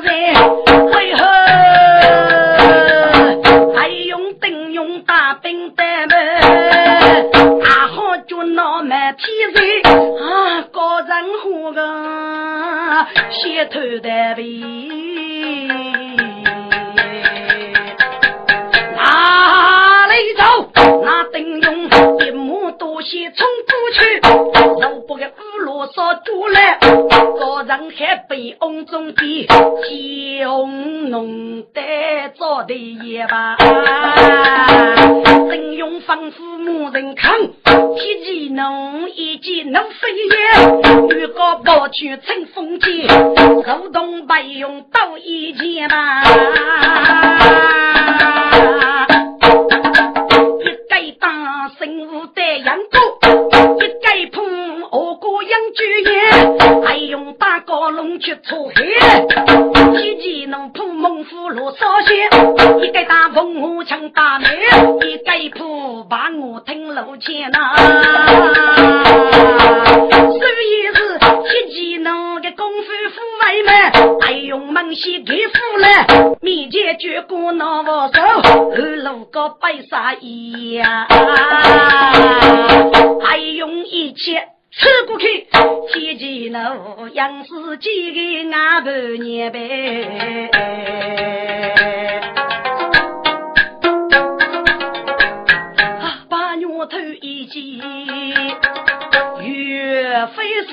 人，为何还用兵用大兵的么？阿好就那么天人啊，个人活个先头的兵，哪里走？那丁勇一目多先冲过去，若不给乌罗烧住了，个人还被翁中的将弄得做的也罢。丁勇吩咐木人看，提起弄一件能飞也，预告报去乘风剑，手动白用刀一剑吧。生物的养狗，一盖铺我过养猪业，还用大高笼去出海，天天能铺猛虎落烧线，一盖大风我枪打门，一盖铺把我听路前呐，所以是天天能个功夫富外们，还用猛些给富了，面前绝过那我手，二路个白沙衣呀。还用一切吃过去，天前路杨氏几个俺半年呗。啊，把牛头一击，岳飞生，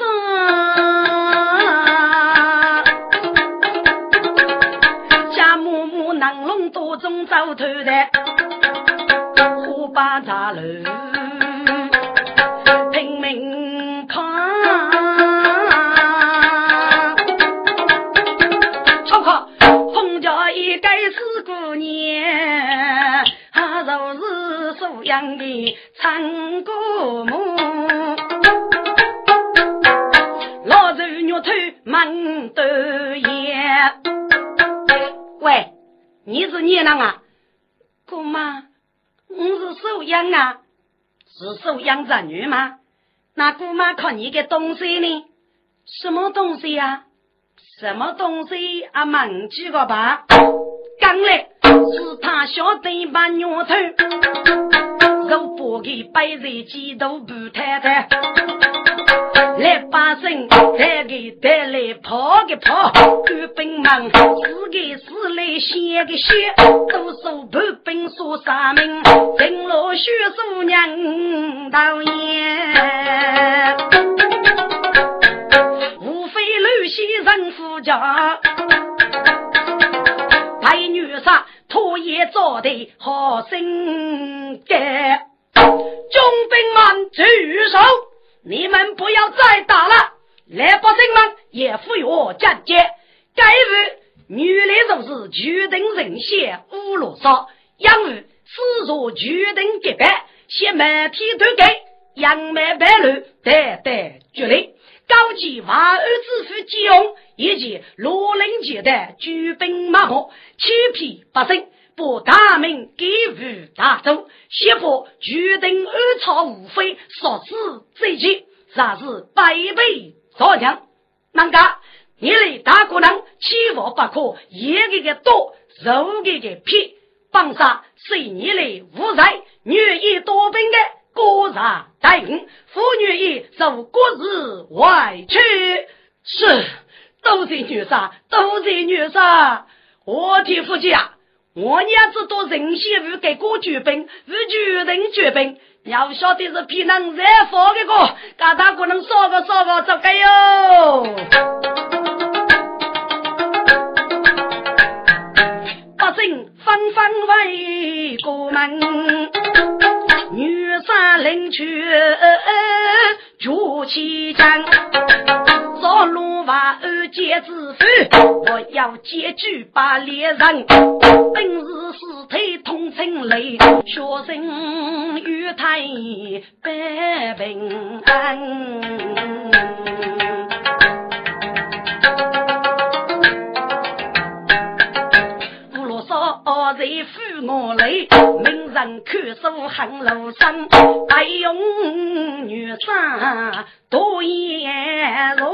家母母能龙多中走头的，火把茶楼。头满头烟。喂，你是你啷啊？姑妈，我是收养啊，是收养子女吗？那姑妈看你的东西呢？什么东西呀？什么东西啊？忘记个吧？刚来是他晓得把牛头。肉不给白人几头不太太，来把身再给带来跑个跑，官兵们是个是来写个写，都说步兵说啥名，金罗血书娘导演，无非刘先人夫家，白女杀。拖也做的好生干，中兵们举手，你们不要再打了，老百姓们也服我战节。该日女来就是决定人血乌罗烧，养育四座决定结拜，先满天都给杨梅白露，代代绝力。高级万安之父金庸以及罗林杰的举兵马号，七匹八胜，把大名给予大周，协佛决定暗草无非，说此这些，啥是百倍造强？啷个？你来大姑娘，欺负不可，一个个多，肉个个撇，帮杀随你来无在，愿意多兵的过上待应，妇女也受国事委屈，是都是女杀，都是女杀，我的夫妻啊！我娘子多人先不给过举兵，不举人举兵，要晓得是皮囊热火的个，大大不能说个说个走开哟。百姓纷纷围过门，女杀领去举起枪。造路瓦二戒之夫，我要结局把猎人。本是四腿通成雷，学生与太百平安。在府我来，名人看书很露身，白用女生多颜如，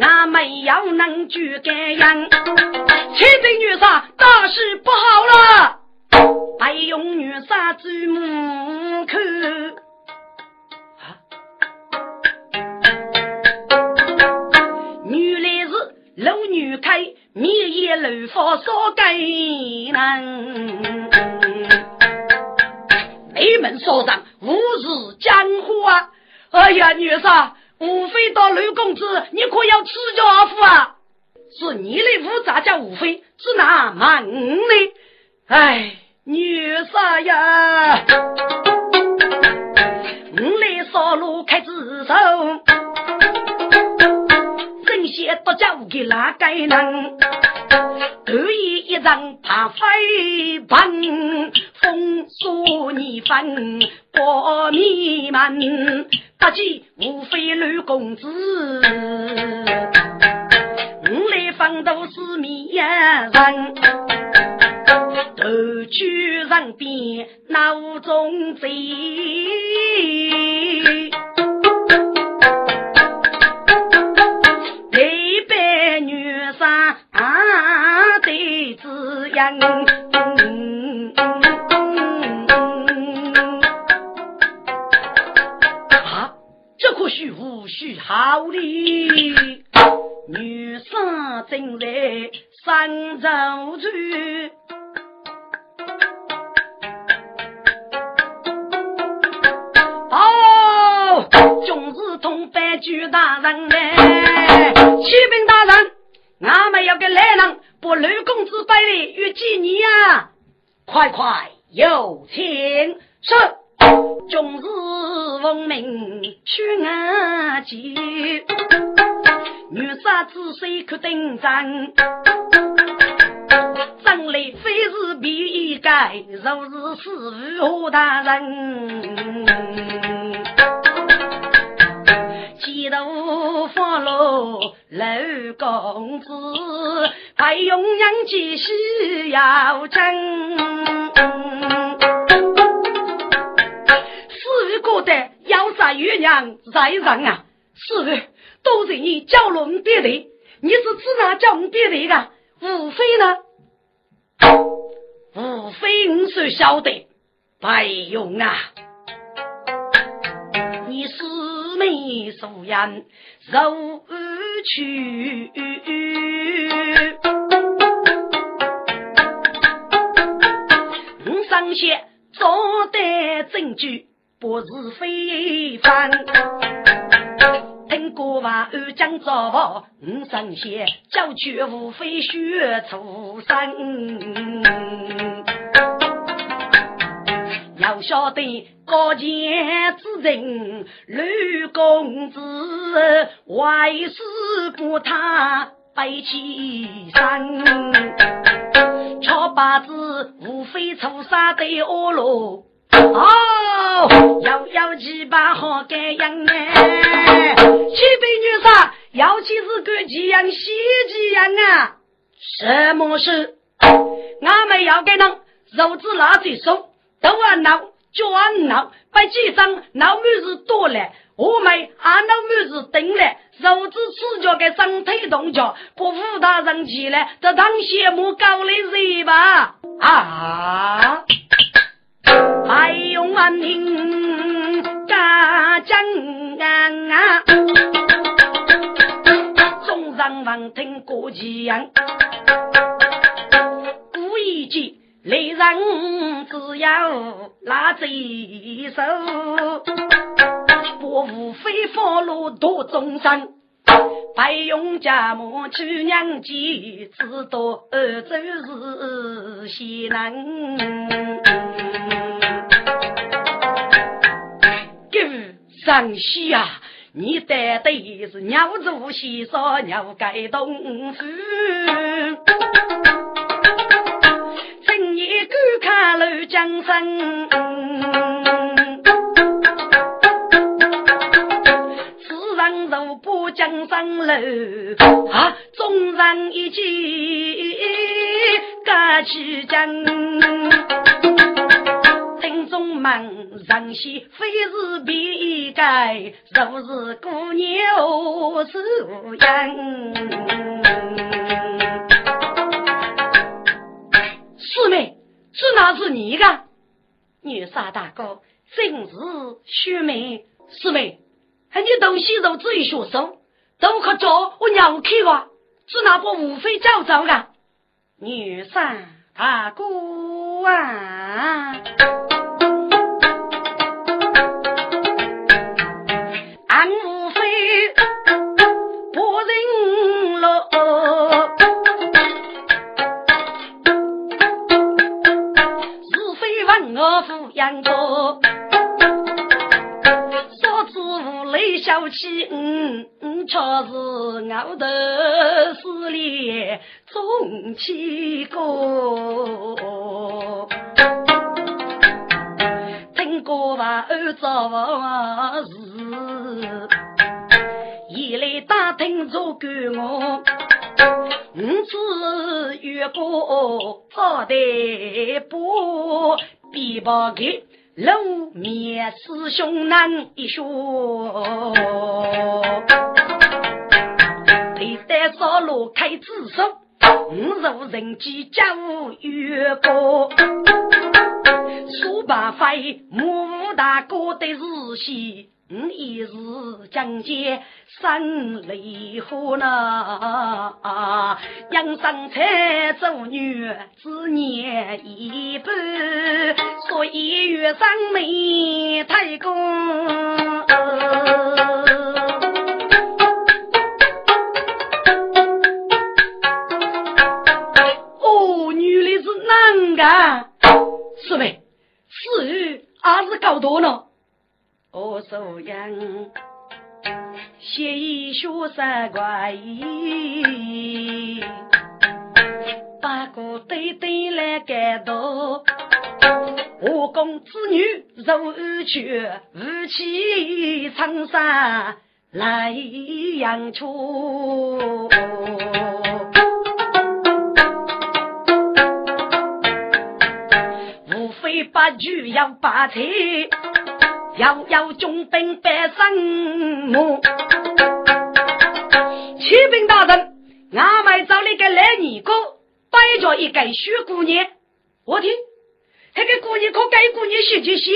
俺没有能举干样，七岁女生大事不好了，白用女生追门口。女来是老女开。灭夜楼房烧给人，你们所长无视江湖啊！哎呀，女婿，无非到刘公子，你可要赐教夫啊！是你的五杂叫无非，是哪忙呢？哎，女婿呀，我来烧炉开自首。些多家务给哪个人？得意一人怕飞奔，风沙泥粉过弥漫，不计无非刘公子。我来放都是迷人，头去人边脑中贼。啊，这可是无须好礼，女生正在三周去。哦，总是同白举大人哎，启禀大人，俺们要给来人。我刘公子百里与几年啊？快快有请！是，终日闻名去阿姐，女杀子谁可登场？真来非是比盖，若是师傅大人，几度放落刘公子。还用人继续要争，四个的要杀月娘在人啊！是都是你叫龙爹的，你是自然叫我爹的个？无非呢，无非你是晓得，白用啊！你是没素颜，受屈。上些找得证据，不是非凡。听过话，安江造房，五上些叫绝无非学出身。要晓得高见之人，吕公子为师不他背起身。乔八子无非出杀对恶路，哦，要要几把好干样哎！七百女杀，尤其是个几样细几样啊？什么事？俺们要给人肉质拿最松，都啊闹，脚啊闹，把街上闹妹子多了，我们俺闹妹子顶了，肉质赤脚的双腿动脚，不扶大人起来，这当羡慕高的人吧啊！白用安宁家将啊，众人闻听过吉样。古一句，雷人只要拿贼手，伯父非放路夺众生。白用家母去娘家，知道二周是西南。上西呀，你带的是鸟族西少鸟盖东府，正夜观看楼江山，此人如不江山楼啊，众人一起赶去江。中门上西非是别盖，若是姑娘是样。师妹，这哪是你的？女杀大哥，正是雪妹。师妹，还你东西都自己学生，都可找我娘去吧。是哪不无非叫走的？女杀大哥啊！起，嗯嗯，却是熬得死里中气过。听过话儿做事，一来打听做干我，五次越过好的不必报给。露面师兄难一说，佩戴少罗开紫苏，五入人机家务越过，说罢非穆大哥的日戏。我一日将见生离合呐，养生才做女子年一半，所以月上没太公。哦，女的是男的，是呗？是女还是搞多呢？我素养，写一学三怪，八个对对来感动。我公子女如安全，夫妻长沙来养出。无非八句要八菜。遥遥中兵百生母，启禀大人，俺们找了个来尼姑，摆着一个雪姑娘。我听，那个姑娘可该姑娘写就写，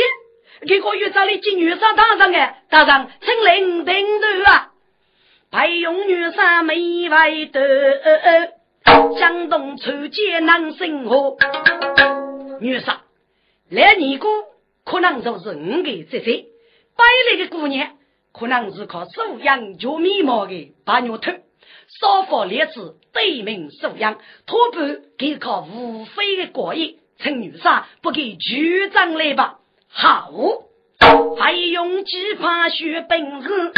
这个月找了金女上大人哎，大人请领定头啊，白用女上没外的，江东出艰难生活，女上来尼姑。可能就是五个这些，摆来的姑娘，可能是靠收养就迷茫的白牛头，少发烈子对名收养，托盘给靠无非的过意，趁女杀不给局长来吧。好，还用几把学本事，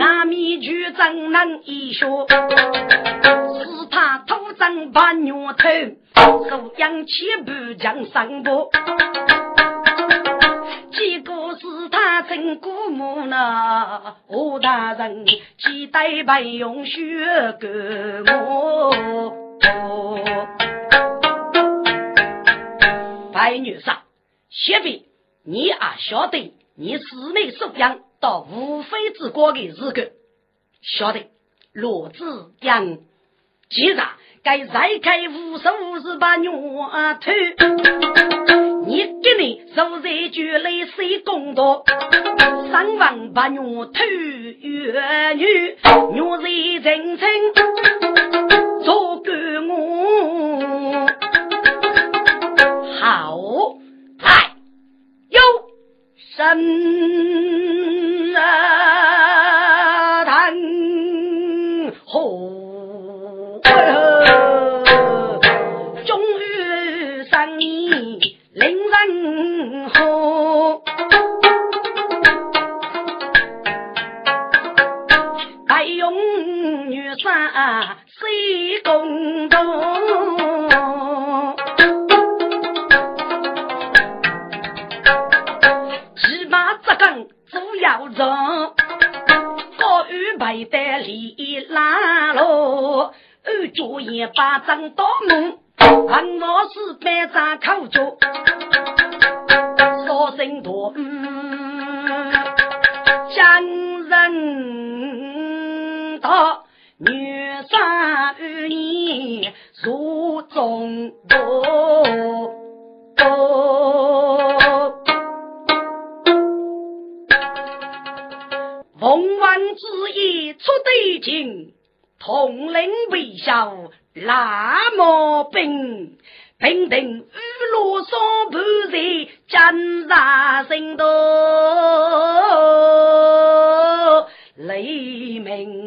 阿弥局长能一说，是他土长把牛头，收养七步将上坡。结果是他真姑母呢，吴大人期待白用血给我。白女杀，谢必你也晓得，你四妹收养到无非之国的日个，晓得罗子养，既然该再开五十五十把牛头，你给你受这句泪水公道，三万把牛头月女，牛人真称做给我。好，来，有神啊，里拉喽，二脚一巴掌到门，看我是百张口角，说声多，将人到女杀与你入中多。凤凰之意出对情，统领微笑那么兵，平定雨落双盘在江山心头，雷鸣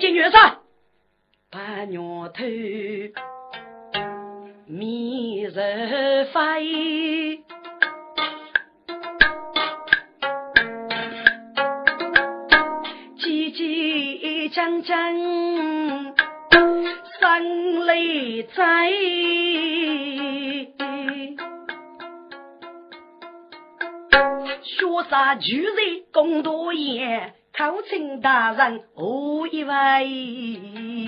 来见月山。把牛头明日飞，叽叽喳喳，声雷在。学杀巨人共多言，口请大人何以为？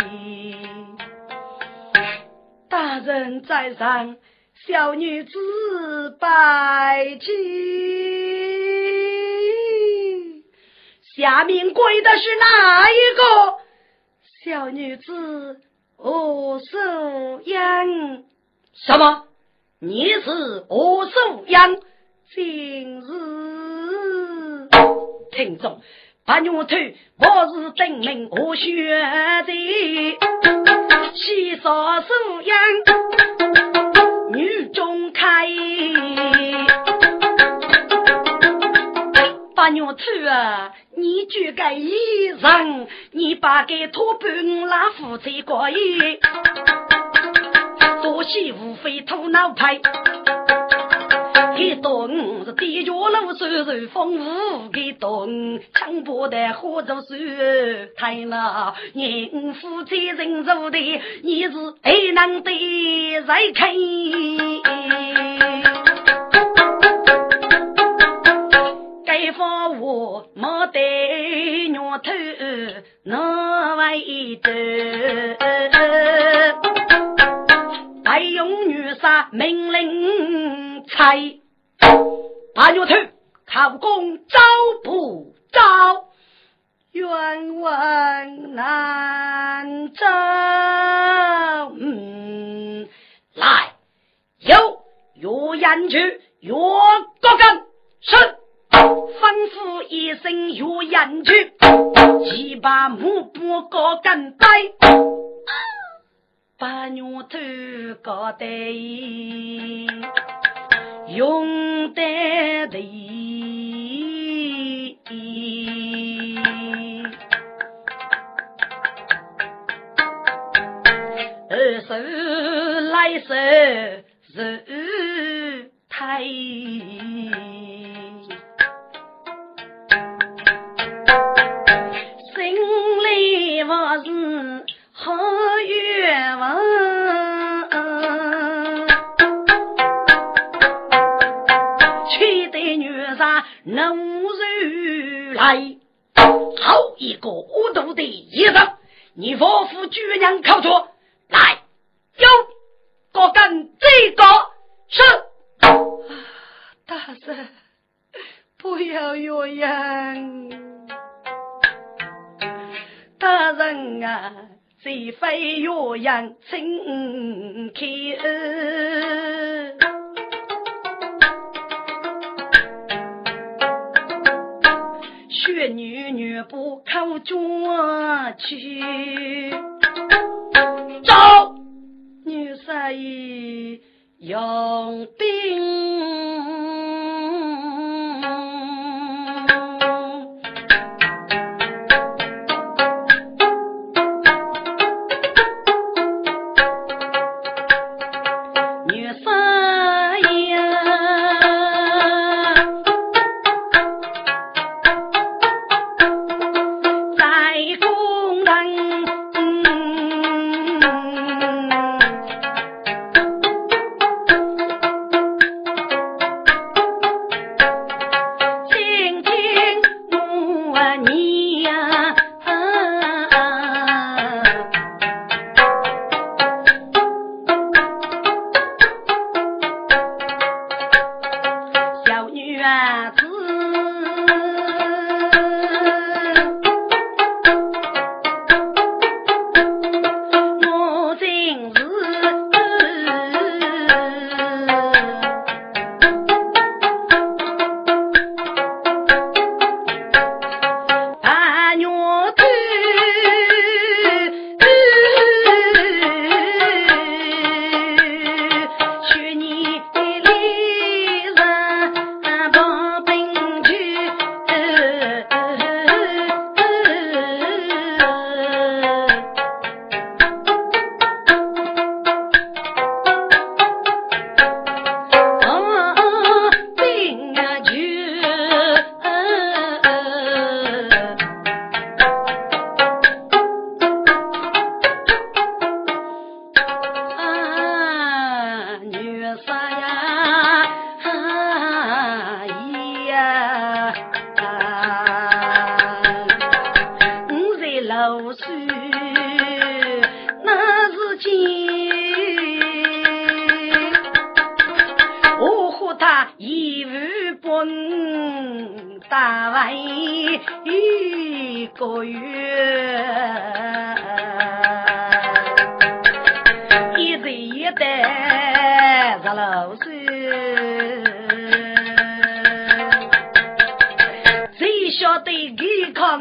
大人在上，小女子拜见。下面跪的是哪一个？小女子何素英。什么？你是何素英？今日听众，把牛头我是真名我学的，西少素养女中开，把牛头啊，你就该衣裳，你把给托盘拉夫妻过夜，多西无非头脑派。给东是地脚路手手丰富，给东强迫的活着手太那人夫妻人做的，你是还能得再看？该放我没得鸟头，那为得？还用女杀命令猜。八月头考公招不招？冤枉难招。嗯，来，有有言去，有高根，是吩咐一声有言去，即把木布高根掰，把牛头搞得。用得的，二手来手手太，能如来。好一个无毒的医生，你佛府居然靠着来，有我干这个是大圣，不要怨言，大人啊。是非岳阳，请开恩。女女不靠脚去。走，女三爷用兵。他一日不打完一个月一日一顿吃了睡谁晓得一看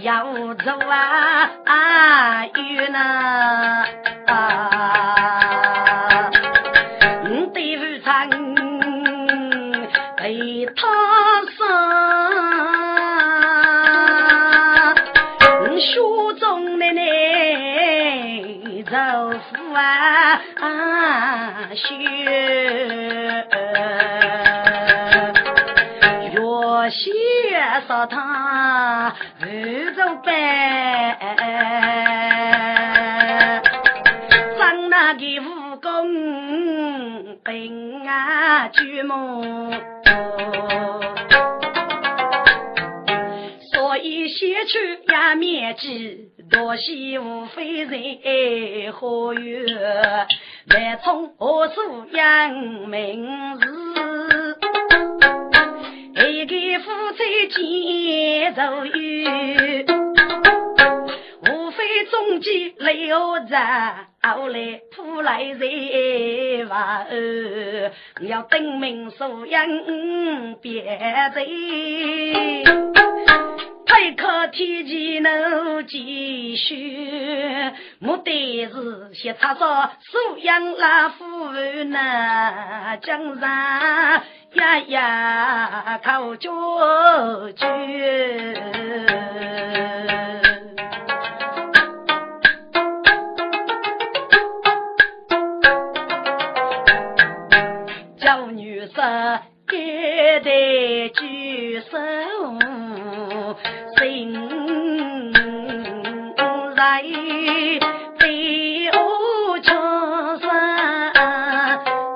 要走啊啊雨呢学，若学说他日走白，张那个武功本啊巨猛，所以先去呀灭鸡，多西无非人何月。来从何处扬名字？一个夫妻结如怨，无非中间留着。后来土来人哇哦，你要登门受养别人，太可天气能继续，目的是先查说受养那富人那江山呀呀靠家眷。得举手心来对我叫声，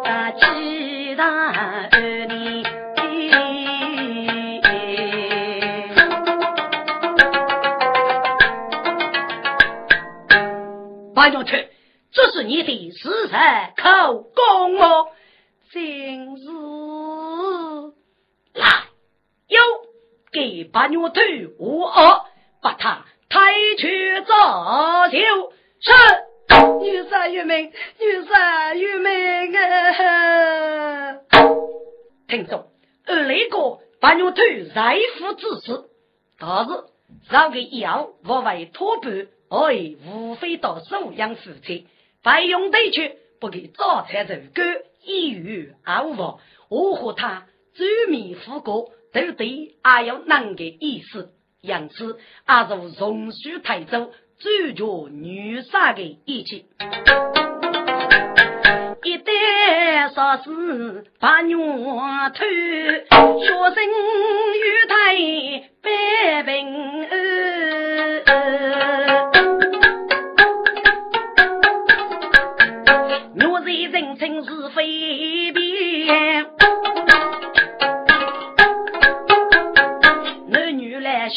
大吉大儿女，八角钱，这是你的食材口供哦。给八女头无恶，把他抬去早就。是女杀玉命，女杀玉命啊！听众，而那个八女头在夫之事，但是让个药无为托盘，哎，无非到收养夫妻，费用得去，不给早餐肉干。一语而无，我和他周密夫过，都对阿有难个意思，因此阿就容许台州追求女杀的义气。一旦说是把女偷，学生与他百平安。人称是非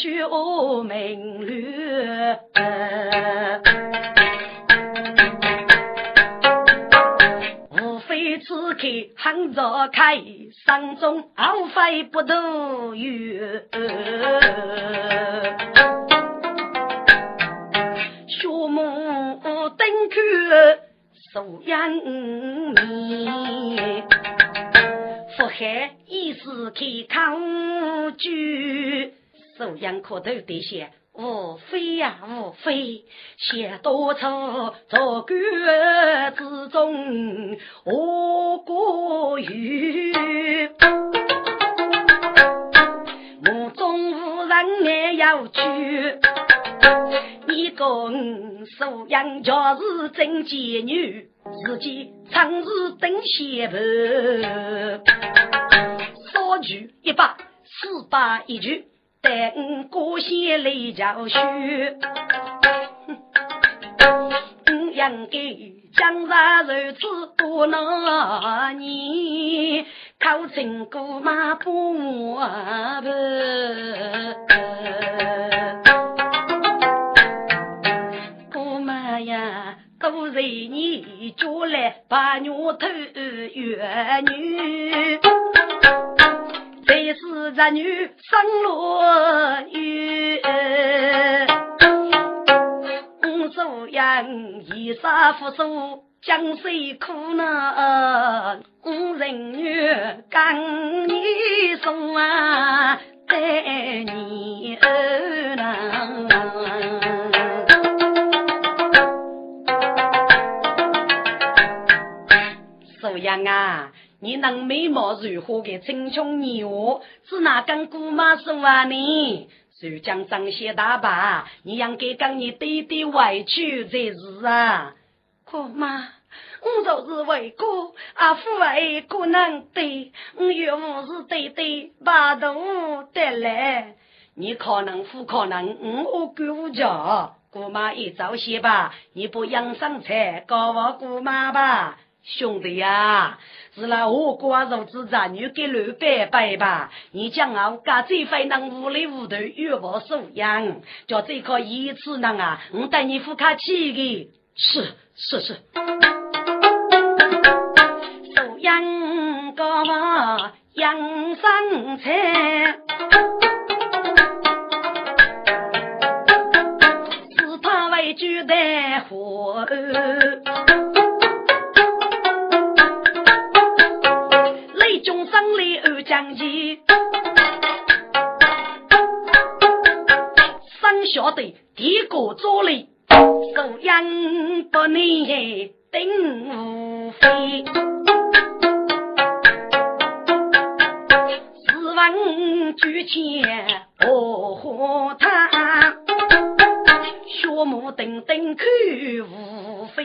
女来学明律，无非此刻喊着开，山中傲飞不渡远，学母登科。素养面，福海一时开康居，素养可头的些，无非呀无非，写多处做官之中，我过于目中无人也要去。一个素养就是真贱女，自己常是等媳妇。三句一百，四百一句，待我过些来教书。应该江山如此多难年，考成姑妈不我都是你叫来把女头怨女，这是这女生落雨。我素养衣裳不素，江水苦呢。我人女刚你送啊，待你儿郎。样啊！你能美貌如何的青春年华，是哪根姑妈说啊你？就将张些大把，你应该跟你弟弟委屈才是啊！姑妈，我就是为哥，阿父为哥能对，我岳父是对对把头得来。你可能不可能，我管家，姑妈一早些吧，你不养生菜，告我姑妈吧。兄弟呀，是那我寡肉之战女给刘伯伯吧？你将我干这非能无里无头越我素养，叫这个一次能啊，我带你付卡去的。是是是，素养个嘛养生菜，是他为主的活。将军，生晓得帝国作力，素养不能定无非。十万举钱我和他，学目等等看无非，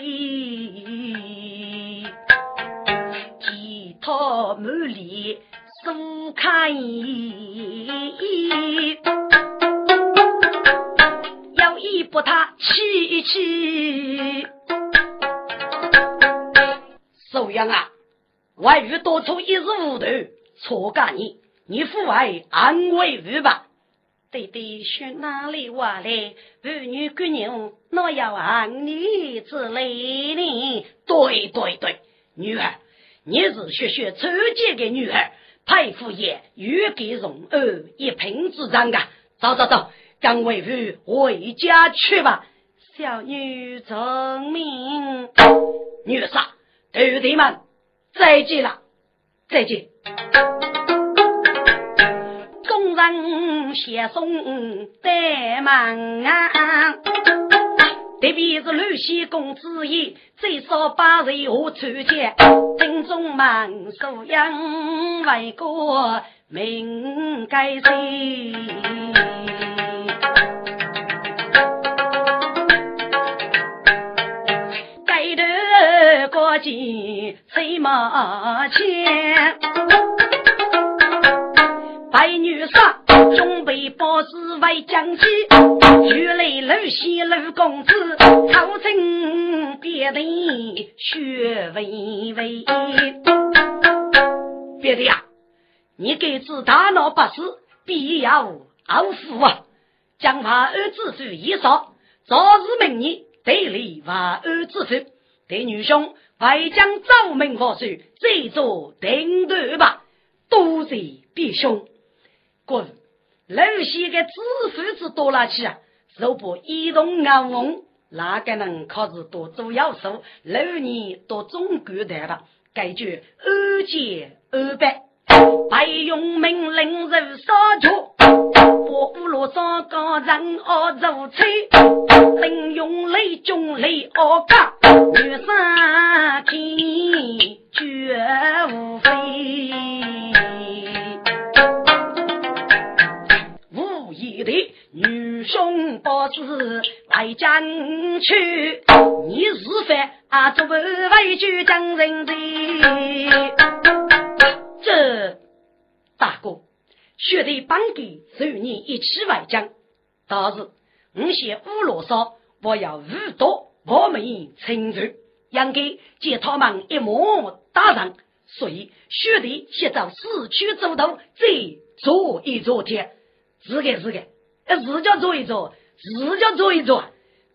吉他满里。苏看一，要一不他气气。苏阳啊，外遇多出一时糊涂，错干你，你父爱安慰我吧。弟弟去哪里玩来？儿女姑娘，我要望你之类呢？对对对，女儿，你是学学初见的女儿，佩服也欲给容儿一品之长啊！走走走，跟为父回家去吧。小女遵命。女婿，徒弟们再见了，再见。众人携送在门啊，特别是刘西公子爷，最少把人我出见，正中门素养为国命该谁？该得国际谁马前？白女杀，准备包子为将妻，原来露西露公子，口称别的学微微。别的呀，你该知大闹不死，必要傲死啊！将华儿之父一杀，早日明年得立华儿之父。对女兄，外将奏明佛书，再做定夺吧。多谢弟兄。滚！楼西的知府子多了去啊！若不一动眼红，哪个能靠是多做要素？六年多中国的吧？该句二戒二百，白用命令如杀脚，把乌罗山高人熬如吹，并用雷中雷熬嘎，女生天绝无非。兄报子来将去，你是非啊，作为为救将人的。这大哥，学弟帮给随你一起外将，但是我写五罗少，我要五多，我们称赞，应该借他们一模打上，所以学弟先到市区走道，再做一做天，是的是的。自家做一做，自家做一做，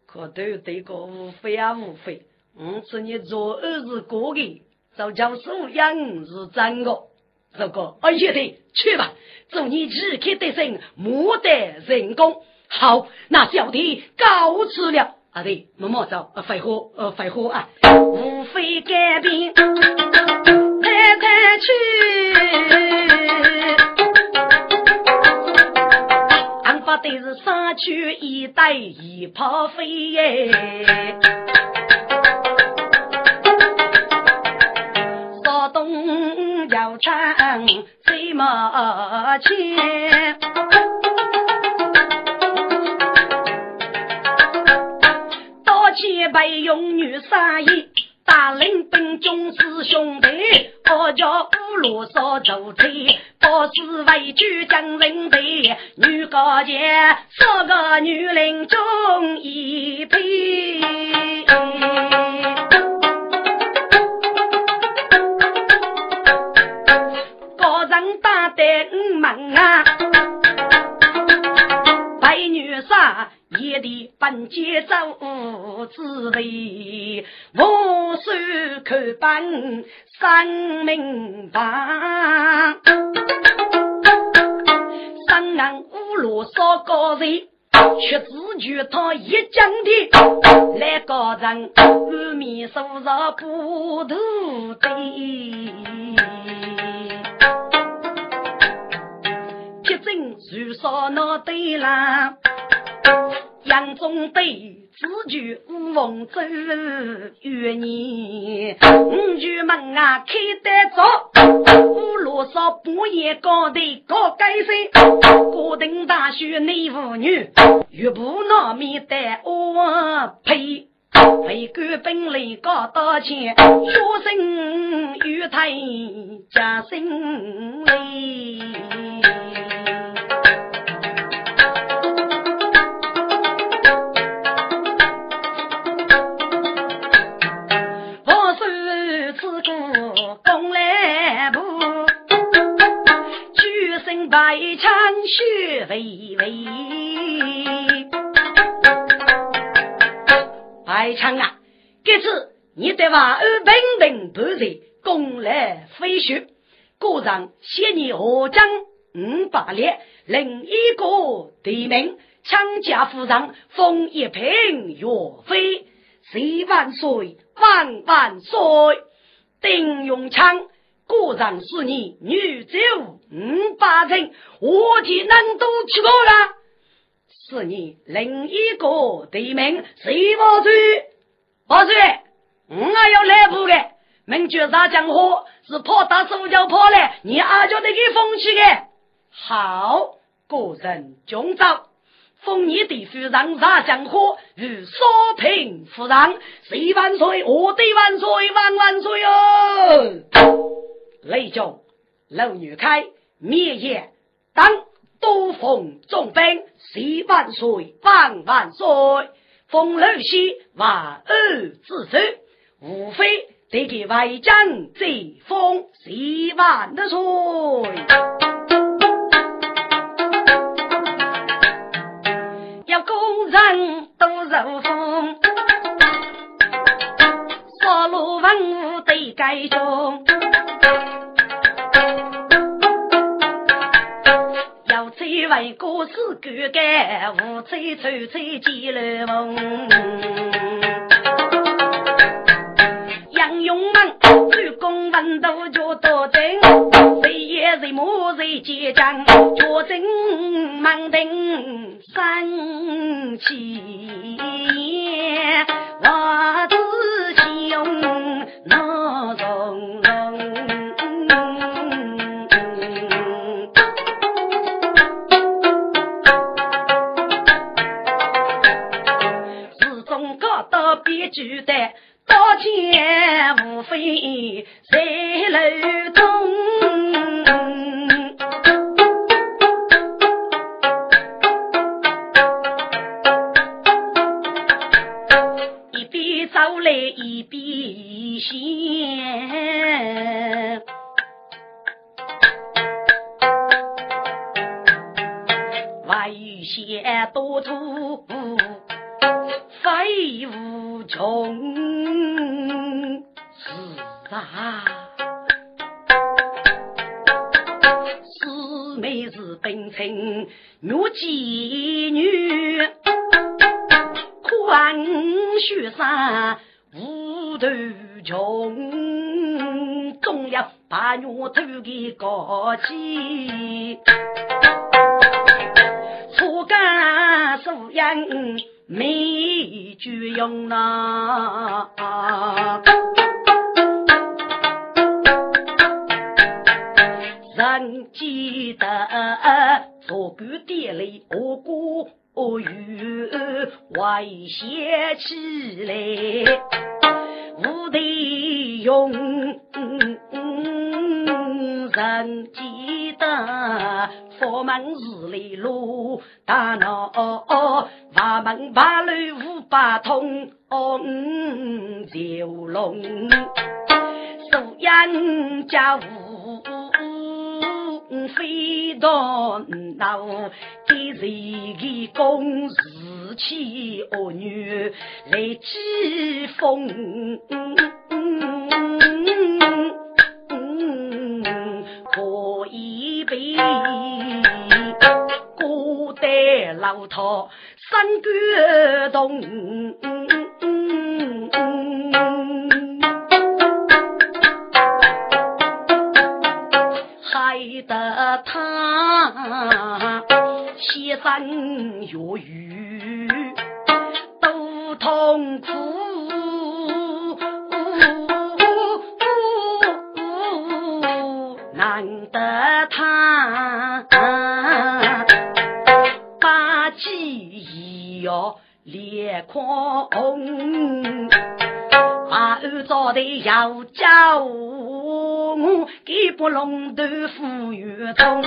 可都得个无非啊无非。我说你做儿子过的，就叫素养是真的。这个，哎呀的，去吧，祝你旗开得胜，莫得人功。好，那小弟告辞了。啊对，默默走，呃废话，呃，废话啊，无非改变，太太去。都是杀去一袋一炮飞耶，少东要唱最马前，刀剑备用女杀衣。大领兵军师兄弟，我叫五罗少走车，不是为救将人的，女高杰，四个女人中一匹。高人打得门啊，女杀。夜的本节奏之类，我手看本生命棒，三人五罗烧高人，却只觉他一讲的来高人，后面手上不徒的，铁证如烧那对了。杨宗北自举五凤州，月年五局门啊开得早，五罗少半夜高头高改山，高等大学内妇女，岳不那面带我呸，为官本领高大前，学生与台加心累。白枪血微微。白枪啊，这次你得把二平平不在攻来飞雪，故上谢你何将五百列，另一个地名枪甲夫上封一品岳飞，十万岁万万岁！丁永昌。果然是你女走五百人，我替能都去过了。是你另一个地名谁不罪？不罪，我要来补的。明绝杀江湖是跑大手脚跑来，你阿叫得给风气的。好，个人中招，封你的夫人杀江湖与少平夫人，谁万岁？我的万岁万万岁哦！雷中，楼女开，灭夜当都奉重兵，十万岁，万万岁！封楼西万二之首，无非得给外将这封十万的岁。要工人都入封，所路文武得改中。故事干干，无吹吹吹几楼梦。杨勇们主公文都脚多正，谁也谁莫谁结账，脚正忙定生气，我自雄就得刀剑无非在楼中，一边走来一边想，外有些多土。飞无穷，是啊，四妹是本城女妓女，宽雪山无头穷，总要把女头给搞起，初干素养。没句用呐，人记得左顾店里我过雨，外写起来无得用，人记得佛门寺里路大闹。法门八路五八通，五九龙，苏阳家五飞到闹，给谁的公事起恶女来讥讽，古代老套。三个洞，害得他牺牲越狱都痛苦，难得他。要裂空，把二早的要教我，给不龙头富裕通，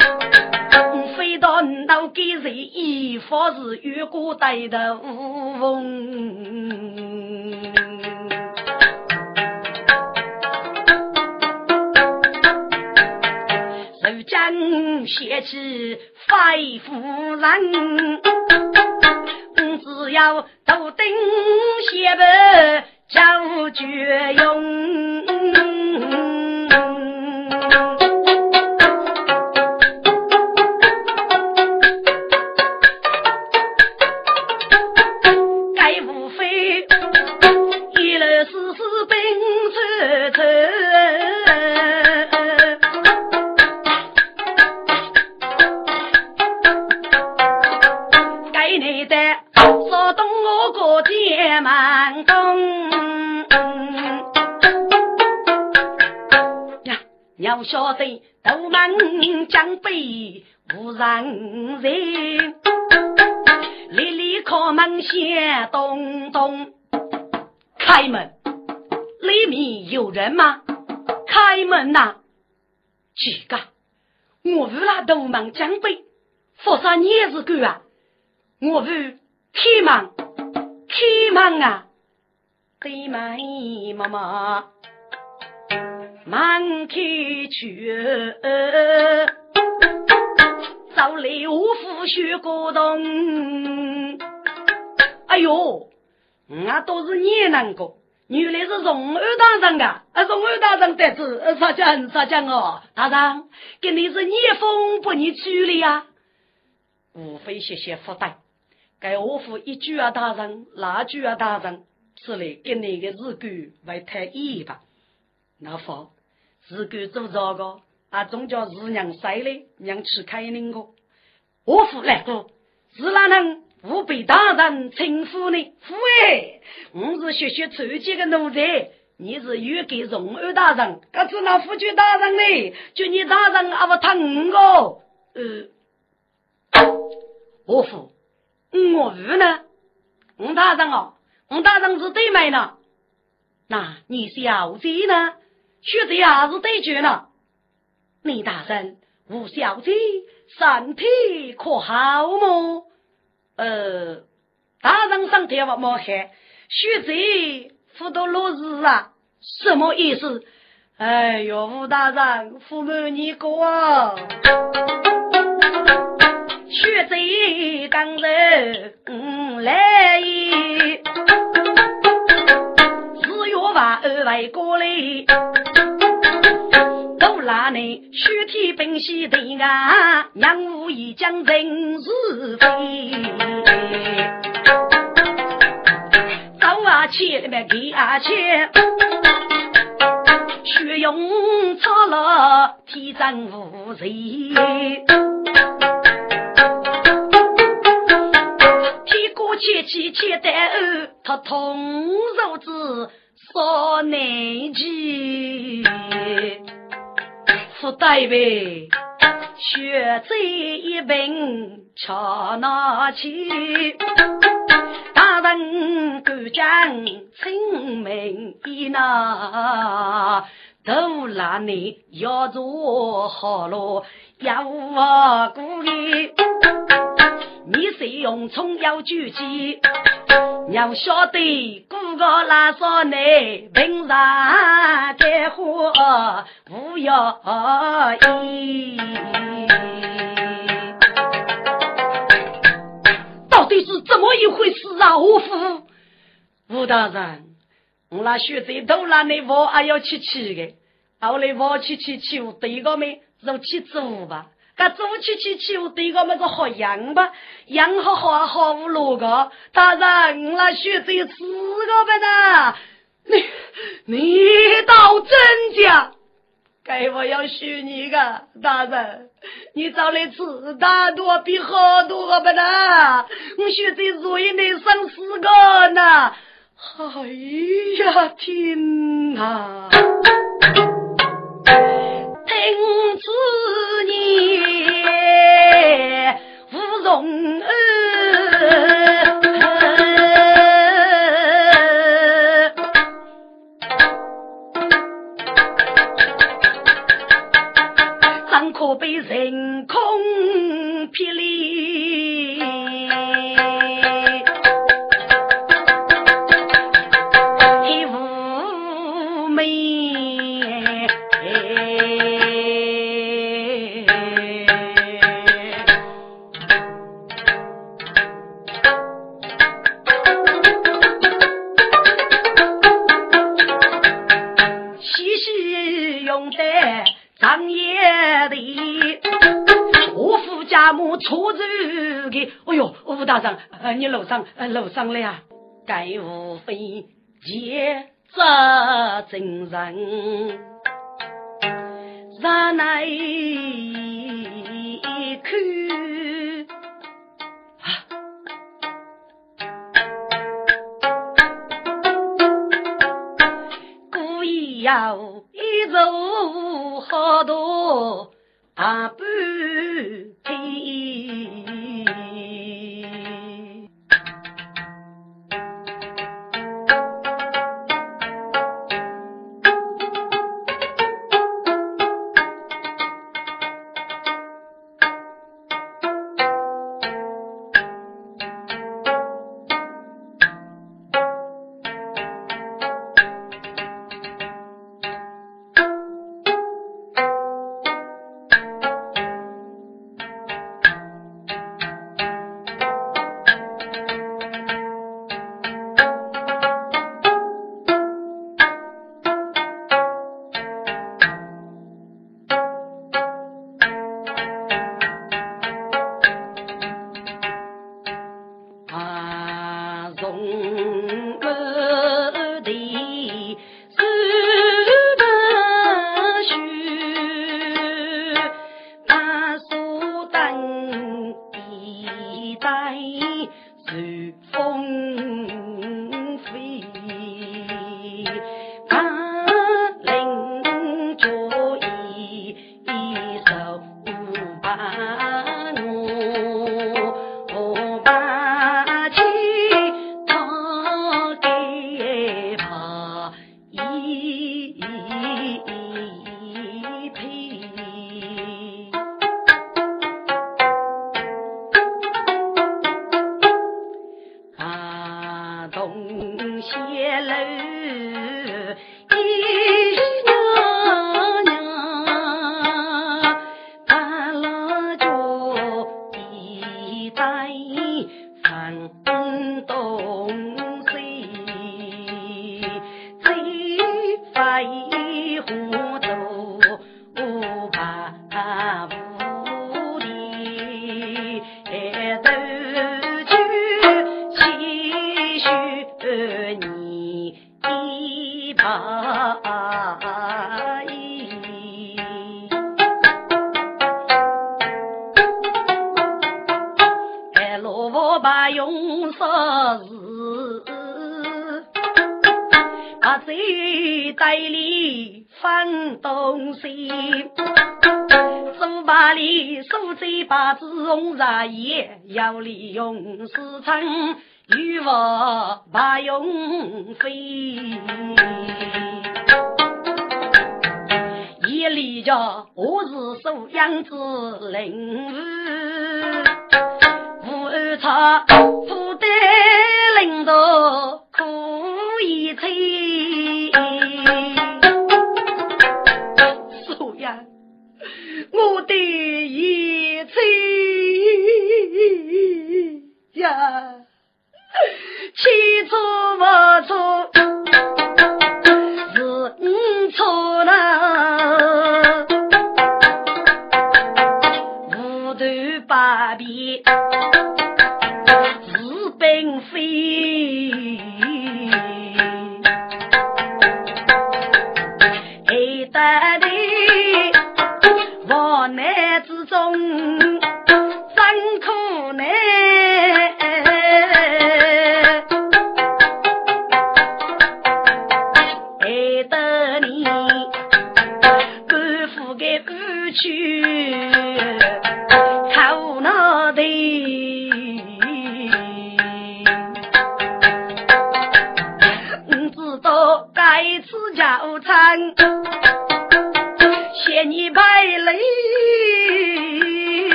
飞到脑给人一发是越过带的乌风，受将中写起肺夫人，只要头顶写本叫绝用。晓得斗门将被无人人，里里靠门响咚咚，开门，里面有人吗？开门呐！几个？我为了斗门将被，佛山你也是狗啊！我为开门，开门啊！开门，妈妈。满开去，早来我夫学过动。哎呦，我都是你难过，原来是荣二大人啊！啊，荣二大人得知，啥讲啥讲哦？大人，跟你是逆风不逆处理呀？无非谢谢福袋，该我夫一句啊，大人，那句啊，大人，是来跟你的日干为太一吧？那好，自个做这个，啊，总叫日娘晒嘞，娘去开宁个。我父来过，是哪能吾被大人称呼呢？父哎，我是学学初级的奴才，你是预给荣二大人，可是那夫君大人呢？就你大人阿不疼我？呃，我父，我父呢？我大人哦，我大人是对面呢。那你小姐呢？学的也是对决呢。李大人，吴小姐身体可好么？呃，大人身体不么好？学姐辅导落日啊？什么意思？哎呦，吴大人，福满你过啊？学贼当然嗯来意，只有把二位过来。那内虚天本兮对啊，让无意将人是非。走啊去，那边给啊去，血涌擦了天真无罪。天过千起千代儿，他同肉子少难记。不带呗，学这一本瞧拿去，大人敢讲清明一那，都拉你要做好了要我鼓励，你是用葱要举起。要晓得，哥哥拉上你平常开花不要意。到底是怎么一回事啊？吴父，吴大人，我那学生都拿你我还要去去的，后来我去去去，对个没，就去做吧。噶走去去去，我对个么子好养吧，养好好好五六个，大人，我那学这四个呗呐，你你倒真假？该我要许你个大人，你找来吃大多比好多个吧呐，我学这作业得生四个呢，哎呀天啊！听此言，无容儿，怎可被人空霹雳？大人，呃，你楼上，呃，楼上了呀？该无非结责真人，让来看。要一走好多大半一里家我是收养子领物，无二差不得领导可以吹。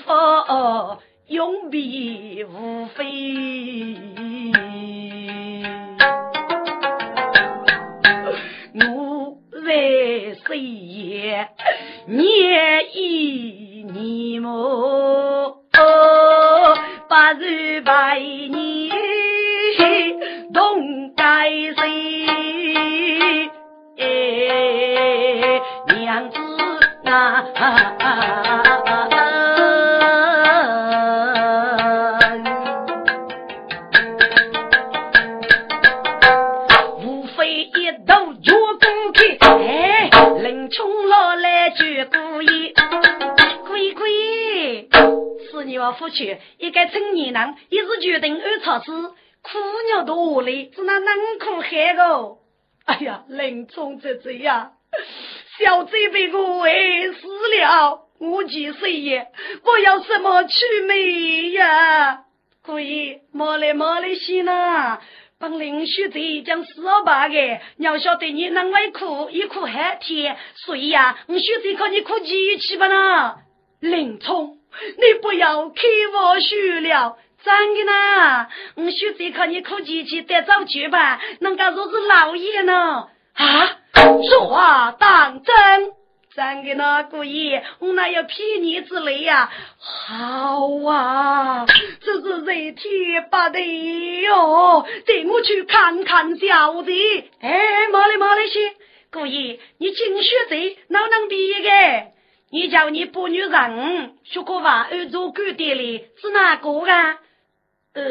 佛永别无非。我在岁月年是你我夫妻一个成年人，一时决定二草子。苦鸟多嘞，只能冷苦害个。哎呀，林冲姐姐呀，小贼被我害死了，我几岁也，我要什么去美呀？可以，莫来莫来些呢。本领学贼将死二八个，要晓得你能为苦，一苦海天，所以呀，我学贼靠你苦几去吧呢？林冲，你不要开我学了。真的呢，我学这靠你苦机器得早去吧，能够说是老爷呢？啊，说话当真？真的呢，姑爷，我哪有骗你之类呀？好啊，这是热天不得哟，带我去看看小子。哎，毛嘞毛嘞些，姑爷，你进学这哪能毕业个？你叫你不女人学过话，二做官的哩，是哪个啊？呃，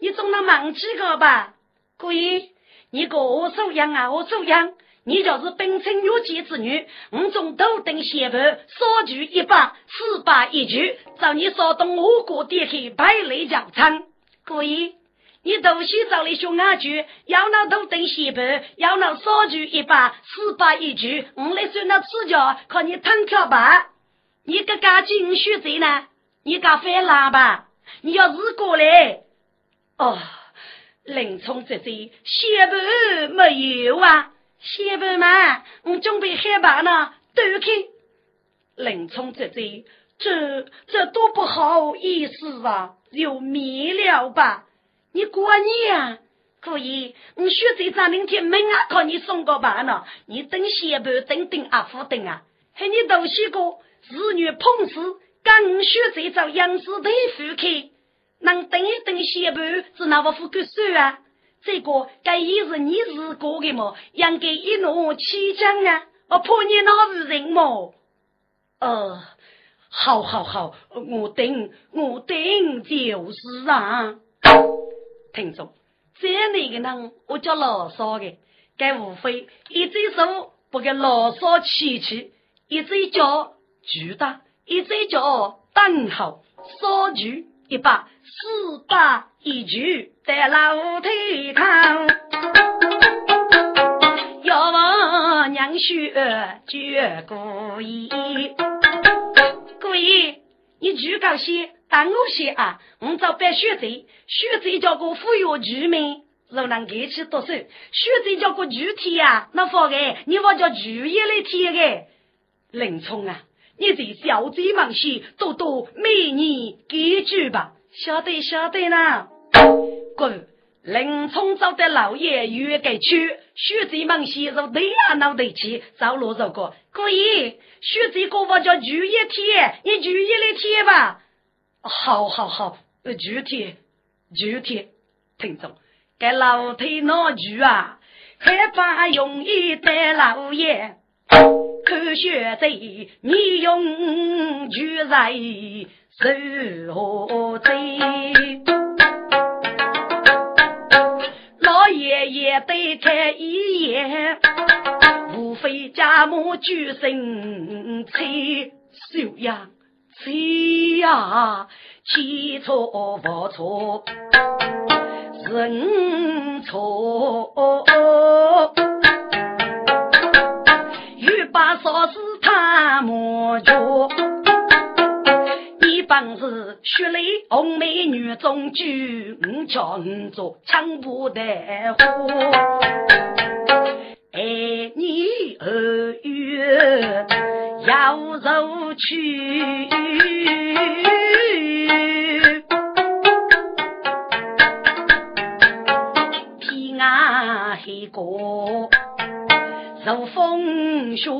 你总能忘记个吧？可以，你个我收养啊，我收养。你就是本村有妻之女，我从头等血盘，少举一把，四把一举，找你少动我国点开百类教场。可以，你都西找的兄阿句，要那头等血盘，要那少举一把，四把一举，我来算那指教，看你弹跳吧。你个家境学贼呢？你敢翻拉吧？你要是过来哦，林冲这这血本没有啊？血本嘛，我准备害怕呢，都看。林冲这贼这这多不好意思啊，有灭了吧？你过年啊？可以，你学这张明天门啊，靠你送个饭呢。你等血本等等阿福等啊，嘿你都西过日月碰瓷。刚学这招杨氏大夫开，能等一等血盘是哪个副个手啊？这个该也是你是过的么？应该一诺七将啊！我怕你哪是人么？呃，好好好，我等我等就是啊。听众，这样的一个人，我叫老少的，该无非一只手不给老少气气，一只脚巨大。一嘴叫等候，少举一把，四把一举，在老腿扛。要望娘婿绝故意，故意你举高些，当我些啊！我找白学贼，学贼叫个富有居民，若能给起多少？学贼叫个具体啊，那方个你我叫举一来贴个林冲啊！你这小贼忙些，多多美女给句吧，晓得晓得呢。滚！林冲找的老爷约该去，学贼忙些如对啊脑袋去，找罗走过可以。学贼哥我叫举一天，你举一来贴吧。好好好，具体具体，听众，该老太闹举啊，害怕容易得老爷。科学贼，你用举在手贼，老爷爷得看一眼，无非家母举身催，收养谁呀，起错不错，认错。欲把嫂子他莫着，你本是雪里红美女中举，五叫五座抢不得火。爱你二月要入去，天涯海角如风雪。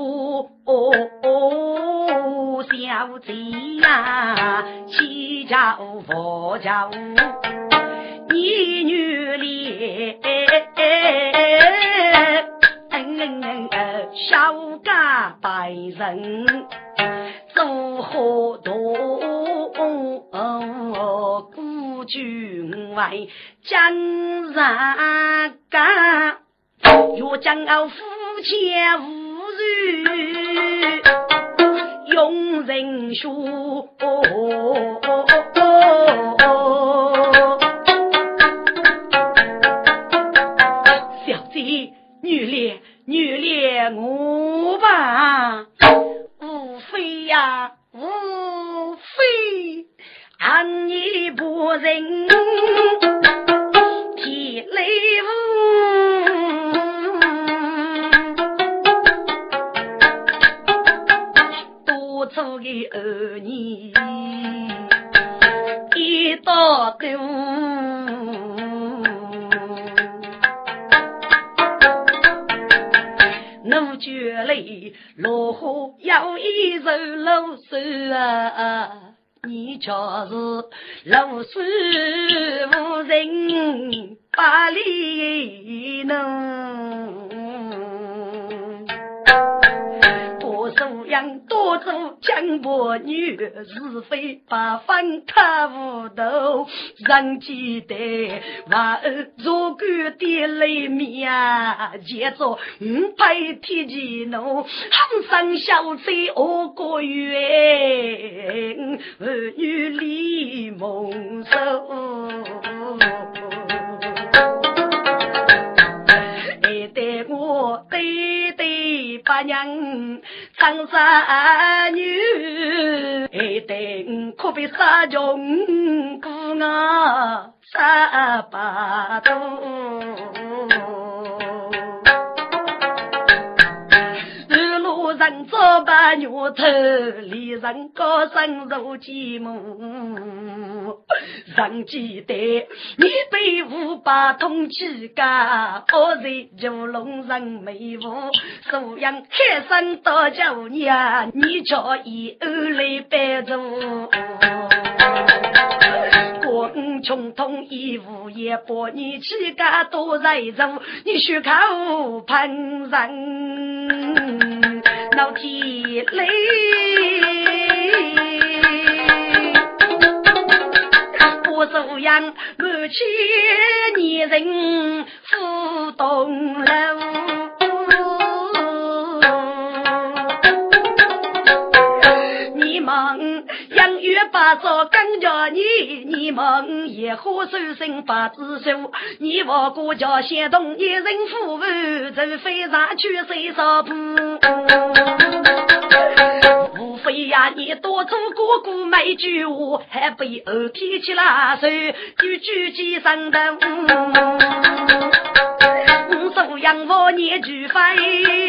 小贼呀，七家五家五，一女脸，小家百人做何多？孤军外将人干，若将我夫妻无日。用人说，烈女烈我吧，无非呀无非，俺你不人天雷无。做个儿女一道多，奴觉里落花有一首老诗啊，你却是老师无情把里弄。多做江伯女，是非八分他无头，人记得娃儿做官的雷面，接着五百铁骑奴，喊声小贼我个月，儿女李梦寿，爱得我对对八娘。长沙女，一定可比杀穷姑啊，杀八度。牛头，离人高声如寂寞。尚记得你被五百通气家，我在九龙人没福，素养开山到九年，你叫以后来摆住。我穷通一无也把你气家多在做，你许靠旁人，老天累。素养满千年人负东楼，养育八少更叫你，你们也好收生八子手，你我国家先动一人富裕，除非上去谁少不？无非呀，你多做哥哥没句话，还被二天起拉手，句句几声的。我收养我你句费，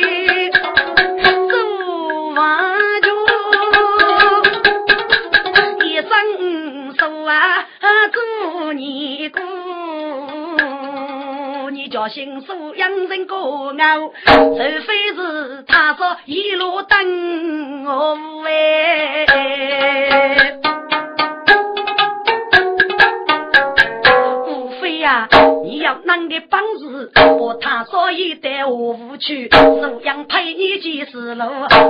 心素养人高傲，除非是他说一路等我哎。无非呀，你要能个帮助，把他说一带我无去，素养陪你几十路，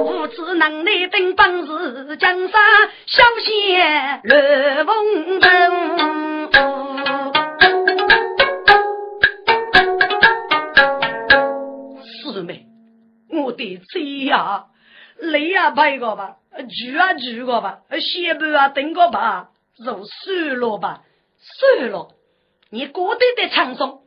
无知能力等本事，江山小仙乱风尘。我的妻呀，累啊陪个吧，住啊住个吧，歇半啊等个吧，就算了吧，算了。你过得的轻松，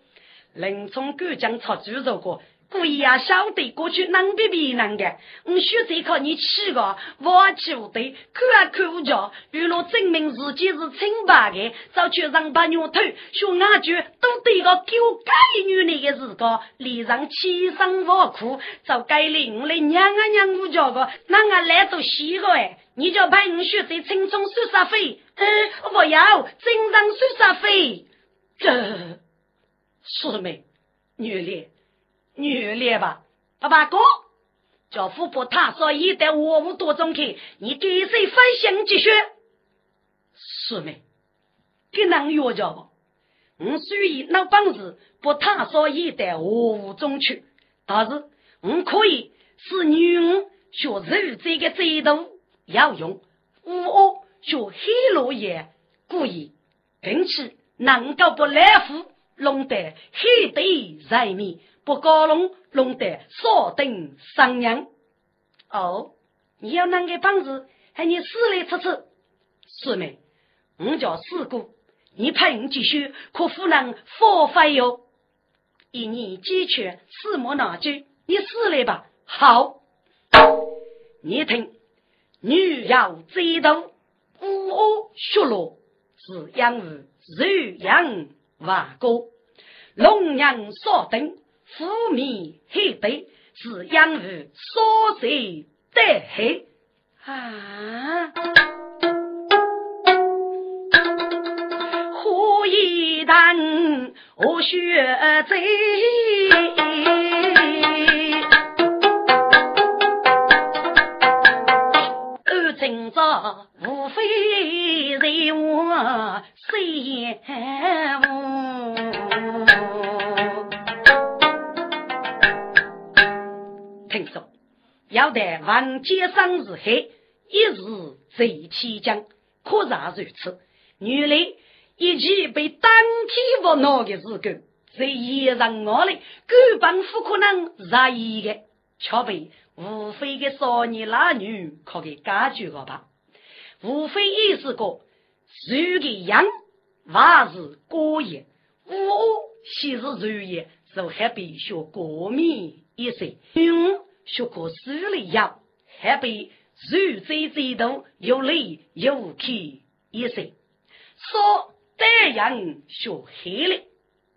林冲敢将出猪肉过，故意呀，晓得过去能比比能的，我选择靠你去个，我就得看啊看不着，为了证明自己是清白的，早去让把牛头，说俺就都对个狗改女人的时光，脸上气上我苦，早该领我来娘啊娘我叫个，那俺来都洗个哎，你就派我选择青葱收啥费？嗯，我要正常收啥费？这是没女的。女烈吧，爸爸哥，叫富伯他说一带我五多钟去，你给谁分享几学？是没？给能约着不？我属于那帮子不他说一带我五中去，但是我可以是女学日语这个制度要用，我学黑落叶故意，并且能够不来福弄得黑得人民。不高龙龙得少等三年。哦，你要那个帮子，喊你死来出出，是没？我叫四姑，你派我继续，可不能发费哟。一年鸡犬四莫拿酒，你死来吧。好，你听，女要知道，五恶血落，是养物柔阳瓦锅，龙阳少等。福米黑白是养父所谁得黑啊？火一旦我学贼，今朝无非在我心窝心要得王杰生日黑，一日贼起将，可然如此。原来一起被当天不恼的时候，在夜上我里根本不可能在意的，却被无非的少年男女可给解决了吧？无非也是个如个羊，娃是过也。我先是如也，就还必须过敏一些。嗯。学过书里要，还被如贼贼多，有理有气一些。说这样学黑了，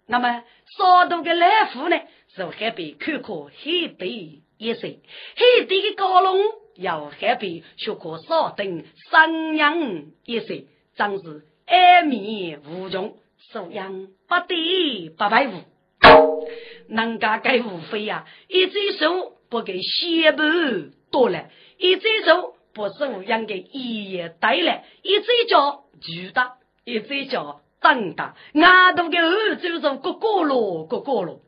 那么少多的来福呢，是还被看过黑白一些。黑白的高龙要还被学过少等三样一些，真是爱面无穷，素养不得不白无。人家该无非呀，一只手。不给血布多了，一只手不是我养的一夜带来，一只脚巨大，一只脚等大，俺都给二周手个个咯个个咯，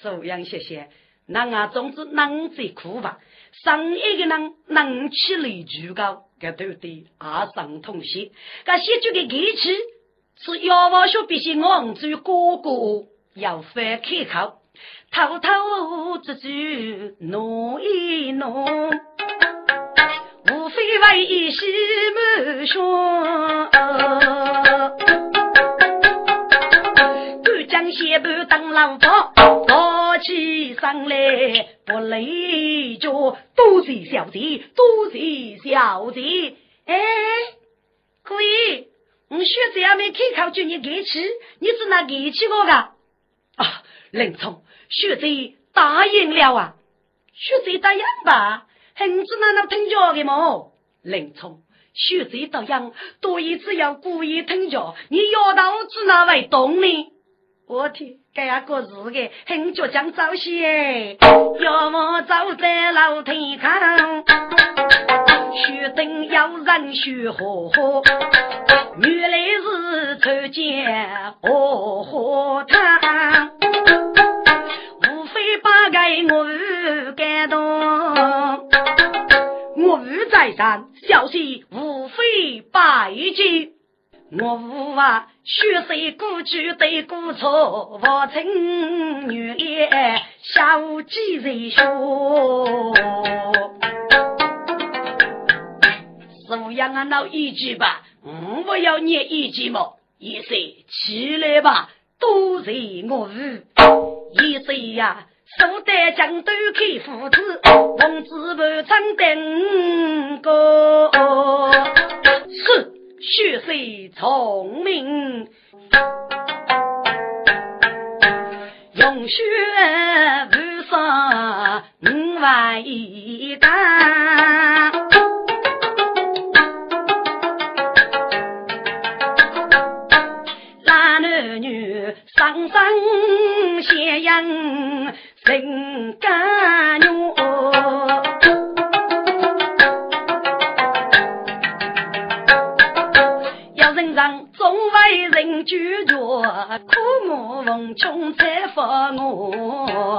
收养谢谢，那俺总之能最苦吧，上一个人能起来巨高，这都得二上同心，这写就给给起，是要我学必须昂住哥哥要翻开口。偷偷之举弄一弄，无非为一时满胸。干将先半当老婆，抱起上来不累脚，多谢小姐，多谢小姐。哎，可以，我学这样没开口叫你给吃，你是拿给吃我的，林冲。学贼答应了啊！学贼答应吧，很子难道听教的么？林冲，学贼答应，多一只要故意听教，你要到子哪位懂呢？我天，这样个日个很倔强早些，要么走在楼梯上，学灯要人学火火，原来是抽剑火火汤。八该我无感动，我无在山，小心无非百句。我无啊，血水古去对古错，我情女恋小几人说。苏阳啊，闹一句吧，我不要念一句么？一岁起来吧，都在我无一岁呀。苏丹江都开父子，王子不唱登歌，是血色聪明，用血不杀五万一担。上山斜阳人家女，要人让众位人拒绝，苦木逢穷才发我，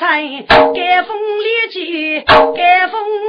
菜，改风烈酒，改风烈